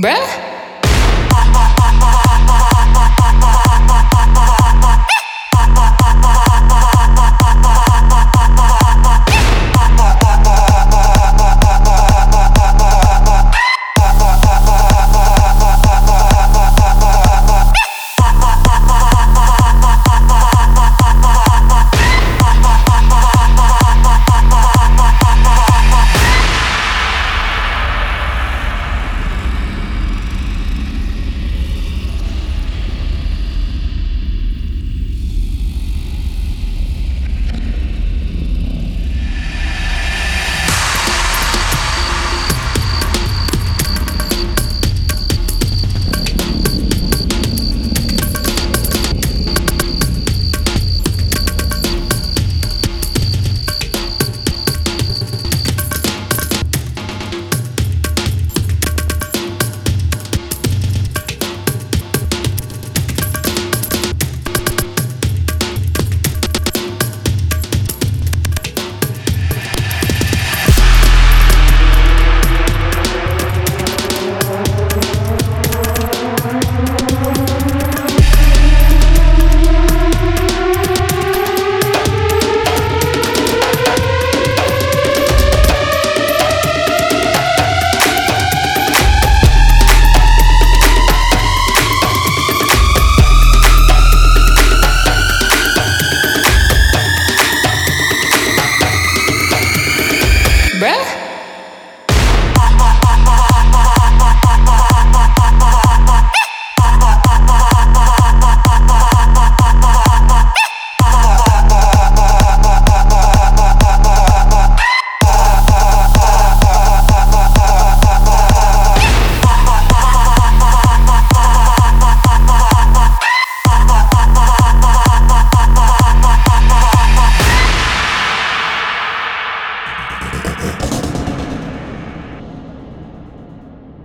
Bruh. bruh.